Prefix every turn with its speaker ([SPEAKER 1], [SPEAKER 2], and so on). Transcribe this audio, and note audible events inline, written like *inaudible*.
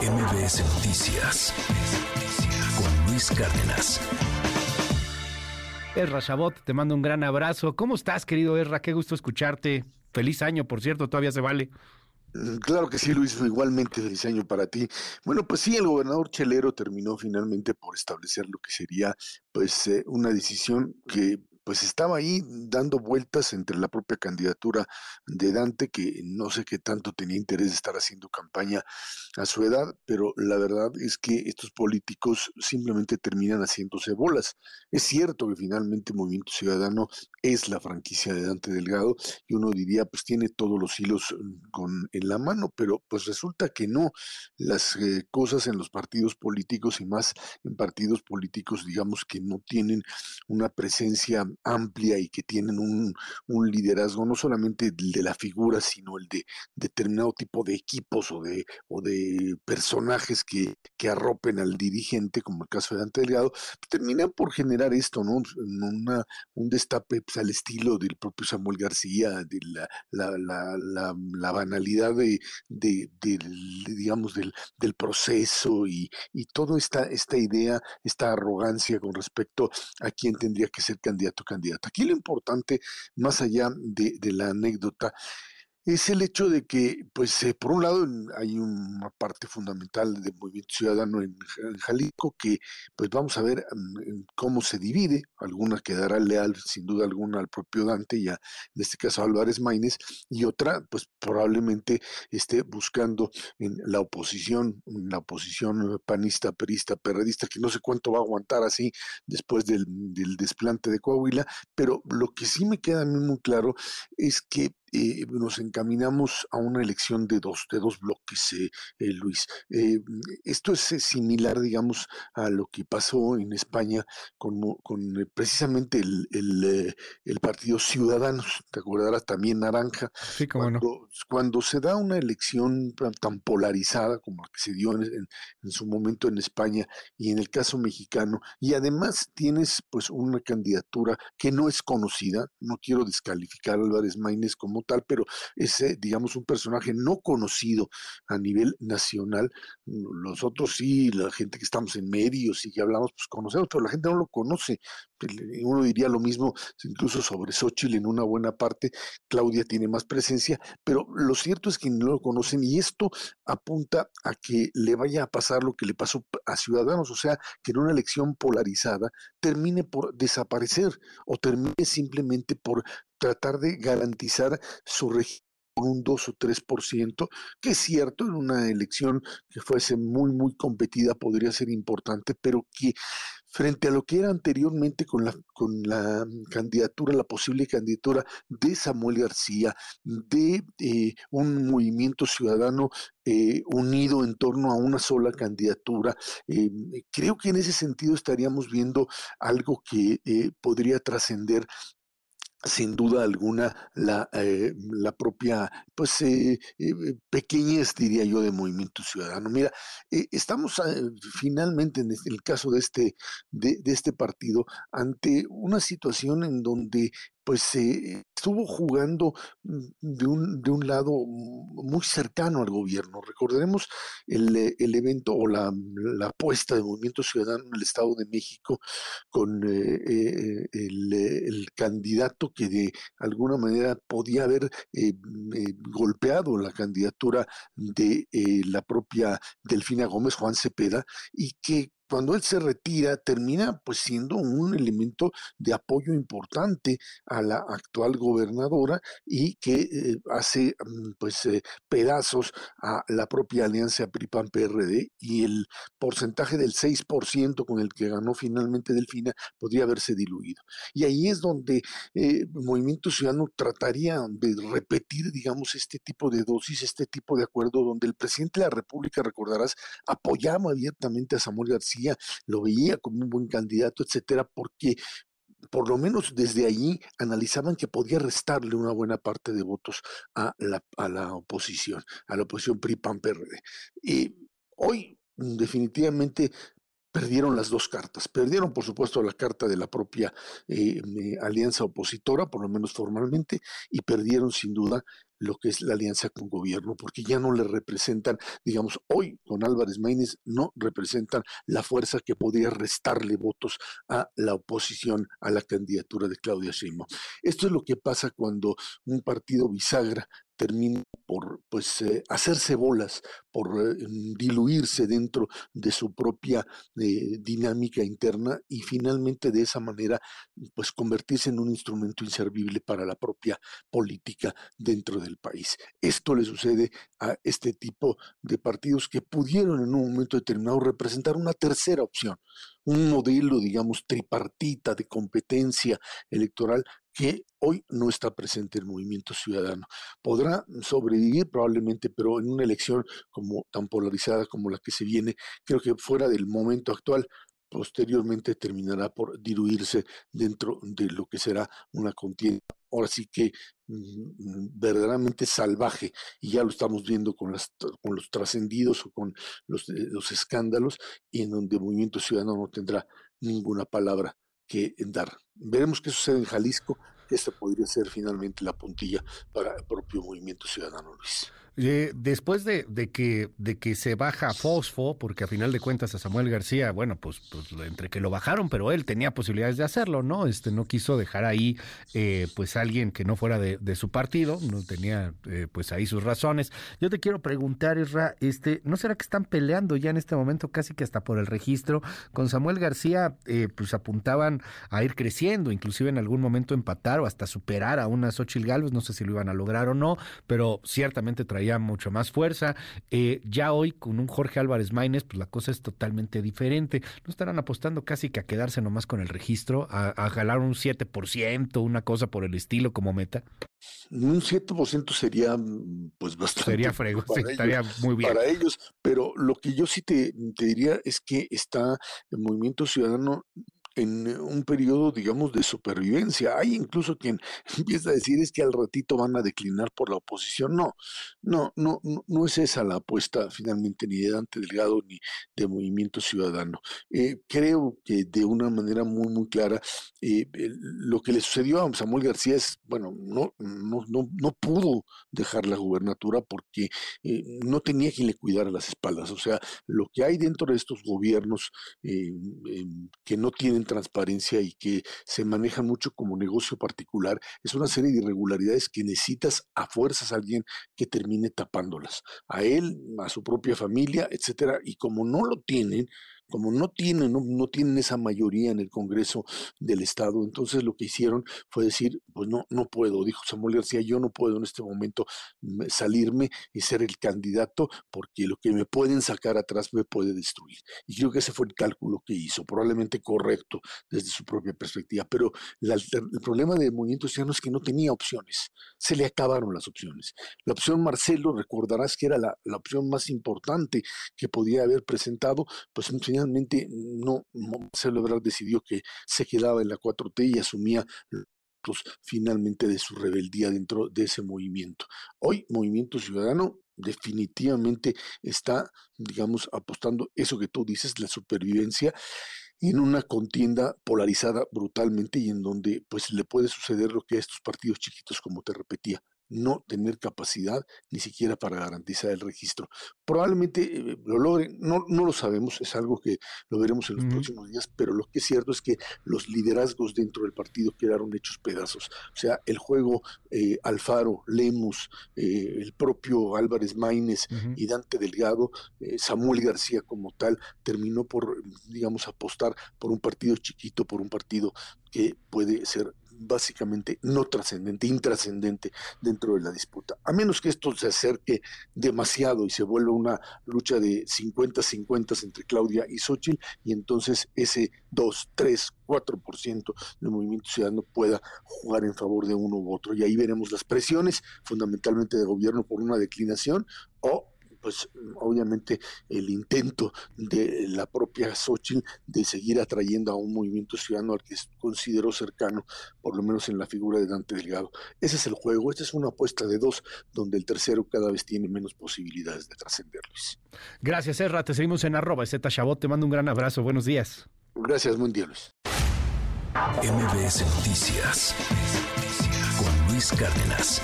[SPEAKER 1] MBS Noticias con Luis Cárdenas.
[SPEAKER 2] Erra Chabot, te mando un gran abrazo. ¿Cómo estás, querido Erra? Qué gusto escucharte. Feliz año, por cierto, todavía se vale.
[SPEAKER 3] Mm, claro que sí, Luis, igualmente feliz año para ti. Bueno, pues sí, el gobernador Chelero terminó finalmente por establecer lo que sería pues eh, una decisión que pues estaba ahí dando vueltas entre la propia candidatura de Dante, que no sé qué tanto tenía interés de estar haciendo campaña a su edad, pero la verdad es que estos políticos simplemente terminan haciéndose bolas. Es cierto que finalmente Movimiento Ciudadano es la franquicia de Dante Delgado y uno diría, pues tiene todos los hilos mm, con, en la mano, pero pues resulta que no. Las eh, cosas en los partidos políticos y más en partidos políticos, digamos, que no tienen una presencia amplia y que tienen un, liderazgo no solamente el de la figura, sino el de determinado tipo de equipos o de, o de personajes que, que arropen al dirigente, como el caso de Dante Delgado, terminan por generar esto, ¿no? Una, un destape pues, al estilo del propio Samuel García, de la, la, la, la, banalidad de, de, digamos, del, del proceso y, y toda esta, esta idea, esta arrogancia con respecto a quién tendría que ser candidato candidato. Aquí lo importante, más allá de, de la anécdota, es el hecho de que, pues, eh, por un lado hay una parte fundamental del movimiento ciudadano en, Jalisco que, pues, vamos a ver mm, cómo se divide. Alguna quedará leal, sin duda alguna, al propio Dante y a, en este caso, a Álvarez Maínez, y otra, pues, probablemente esté buscando en la oposición, en la oposición panista, perista, perredista, que no sé cuánto va a aguantar así después del, del desplante de Coahuila, pero lo que sí me queda a mí muy claro es que eh, nos encaminamos a una elección de dos, de dos bloques, eh, eh, Luis. esto es similar, digamos, a lo que pasó en España con, con precisamente el, el, partido Ciudadanos, te acordarás también Naranja.
[SPEAKER 2] Sí, cuando,
[SPEAKER 3] cuando se da una elección tan polarizada como la que se dio en, en su momento en España y en el caso mexicano, y además tienes pues una candidatura que no es conocida, no quiero descalificar a Álvarez Maínez como tal, pero es, digamos, un personaje no conocido a nivel nacional. Los otros sí, la gente que estamos en medios y que hablamos, pues conocemos, pero la gente no lo conoce. Uno diría lo mismo incluso sobre Xochitl en una buena parte. Claudia tiene más presencia, pero lo cierto es que no lo conocen y esto apunta a que le vaya a pasar lo que le pasó a Ciudadanos, o sea, que en una elección polarizada termine por desaparecer o termine simplemente por tratar de garantizar su región un 2 o 3%, que es cierto, en una elección que fuese muy, muy competida podría ser importante, pero que frente a lo que era anteriormente con la, con la candidatura, la posible candidatura de Samuel García, de eh, un movimiento ciudadano eh, unido en torno a una sola candidatura, eh, creo que en ese sentido estaríamos viendo algo que podría trascender sin duda alguna la, eh, la propia pues eh, eh, pequeñez diría yo de movimiento ciudadano. Mira estamos finalmente en el caso de este de, de, este partido ante una situación en donde pues estuvo jugando mm, de un, de un lado muy cercano al gobierno. Recordaremos el, eh, el evento o la, la, apuesta de Movimiento Ciudadano en el Estado de México con eh, eh, el, el, candidato que de alguna manera podía haber golpeado la candidatura de la propia Delfina Gómez, Juan Cepeda, y que cuando él se retira, termina pues siendo un elemento de apoyo importante a la actual gobernadora y que eh, hace mm, pues eh, pedazos a la propia alianza PRI-PAN-PRD y el porcentaje del 6% con el que ganó finalmente Delfina podría haberse diluido. Y ahí es donde eh, Movimiento Ciudadano trataría de repetir, digamos, este tipo de dosis, este tipo de acuerdo donde el presidente de la República, recordarás, apoyaba abiertamente a Samuel García lo veía como un buen candidato, etcétera, porque por lo menos desde allí analizaban que podía restarle una buena parte de votos a la, a la oposición, a la oposición PRI-PAN-PRD. Y hoy definitivamente perdieron las dos cartas. Perdieron, por supuesto, la carta de la propia eh, alianza opositora, por lo menos formalmente, y perdieron sin duda lo que es la alianza con gobierno, porque ya no le representan, digamos, hoy con Álvarez Maínez no representan la fuerza que podría restarle votos a la oposición a la candidatura de Claudia Sheinbaum. Esto es lo que pasa cuando un partido bisagra termina por pues eh, hacerse bolas, por eh, diluirse dentro de su propia eh, dinámica interna y finalmente de esa manera pues convertirse en un instrumento inservible para la propia política dentro del país. Esto le sucede a este tipo de partidos que pudieron en un momento determinado representar una tercera opción, un modelo, digamos, tripartita de competencia electoral que hoy no está presente el movimiento ciudadano. Podrá sobrevivir probablemente, pero en una elección como tan polarizada como la que se viene, creo que fuera del momento actual, posteriormente terminará por diluirse dentro de lo que será una contienda ahora sí que mm, verdaderamente salvaje, y ya lo estamos viendo con, las, con los trascendidos o con los, eh, los escándalos, y en donde el movimiento ciudadano no tendrá ninguna palabra que dar. Veremos qué sucede en Jalisco, esta podría ser finalmente la puntilla para el propio movimiento ciudadano, Luis.
[SPEAKER 2] Eh, después de, que, se baja Fosfo, porque a final de cuentas a Samuel García, bueno, pues, pues entre que lo bajaron, pero él tenía posibilidades de hacerlo, ¿no? Este no quiso dejar ahí eh, pues alguien que no fuera de, su partido, no tenía eh, pues ahí sus razones. Yo te quiero preguntar, Isra, este, ¿no será que están peleando ya en este momento casi que hasta por el registro? Con Samuel García, pues apuntaban a ir creciendo, inclusive en algún momento empatar o hasta superar a una Xochil Gálvez, no sé si lo iban a lograr o no, pero ciertamente traía mucho más fuerza. Eh, ya hoy con un Jorge Álvarez Maínez, pues la cosa es totalmente diferente. No estarán apostando casi que a quedarse nomás con el registro, a, a jalar un 7%, una cosa por el estilo como meta.
[SPEAKER 3] Un 7% sería pues bastante.
[SPEAKER 2] Sería *laughs* frego, estaría muy bien.
[SPEAKER 3] Para ellos, pero lo que yo sí te, te diría es que está el movimiento ciudadano en un periodo, digamos, de supervivencia. Hay incluso quien *laughs* empieza a decir es que al ratito van a declinar por la oposición. No, no, no, no es esa la apuesta finalmente ni de Dante Delgado ni de Movimiento Ciudadano. Eh, creo que de una manera muy, muy clara, eh, lo que le sucedió a Samuel García es, bueno, no, no, no, no pudo dejar la gubernatura porque eh, no tenía quien le cuidara las espaldas. O sea, lo que hay dentro de estos gobiernos que no tienen transparencia y que se maneja mucho como negocio particular, es una serie de irregularidades que necesitas a fuerzas a alguien que termine tapándolas, a él, a su propia familia, etcétera, y como no lo tienen, como no tienen, no, tienen esa mayoría en el Congreso del Estado, entonces lo que hicieron fue decir, pues no, no puedo, dijo Samuel García, yo no puedo en este momento mm, salirme y ser el candidato porque lo que me pueden sacar atrás me puede destruir. Y creo que ese fue el cálculo que hizo, probablemente correcto desde su propia perspectiva, pero el problema del movimiento ciudadano es que no tenía opciones, se le acabaron las opciones. La opción Marcelo, recordarás que era la, la opción más importante que podía haber presentado, pues finalmente no, Marcelo Ebrard decidió que se quedaba en la 4T y asumía finalmente de su rebeldía dentro de ese movimiento. Hoy Movimiento Ciudadano definitivamente está, digamos, apostando eso que tú dices, la supervivencia en una contienda polarizada brutalmente y en donde pues le puede suceder lo que a estos partidos chiquitos, como te repetía, no tener capacidad ni siquiera para garantizar el registro. Probablemente eh, lo logren, no, no lo sabemos, es algo que lo veremos en los próximos días, pero lo que es cierto es que los liderazgos dentro del partido quedaron hechos pedazos. O sea, el juego eh, Alfaro, Lemus, eh, el propio Álvarez Maínez y Dante Delgado, Samuel García como tal, terminó por, digamos, apostar por un partido chiquito, por un partido que puede ser básicamente no trascendente, intrascendente dentro de la disputa. A menos que esto se acerque demasiado y se vuelva una lucha de 50-50 entre Claudia y Xochitl, y entonces ese 2, 3, 4% del movimiento ciudadano pueda jugar en favor de uno u otro. Y ahí veremos las presiones, fundamentalmente de gobierno por una declinación o pues obviamente el intento de la propia Xochitl de seguir atrayendo a un movimiento ciudadano al que consideró cercano, por lo menos en la figura de Dante Delgado. Ese es el juego, esta es una apuesta de dos, donde el tercero cada vez tiene menos posibilidades de trascender, Luis.
[SPEAKER 2] Gracias, Erra, te seguimos en arroba Z Chabot, te mando un gran abrazo, buenos días.
[SPEAKER 3] Gracias, buen día, Luis.
[SPEAKER 1] MBS Noticias con Luis Cárdenas.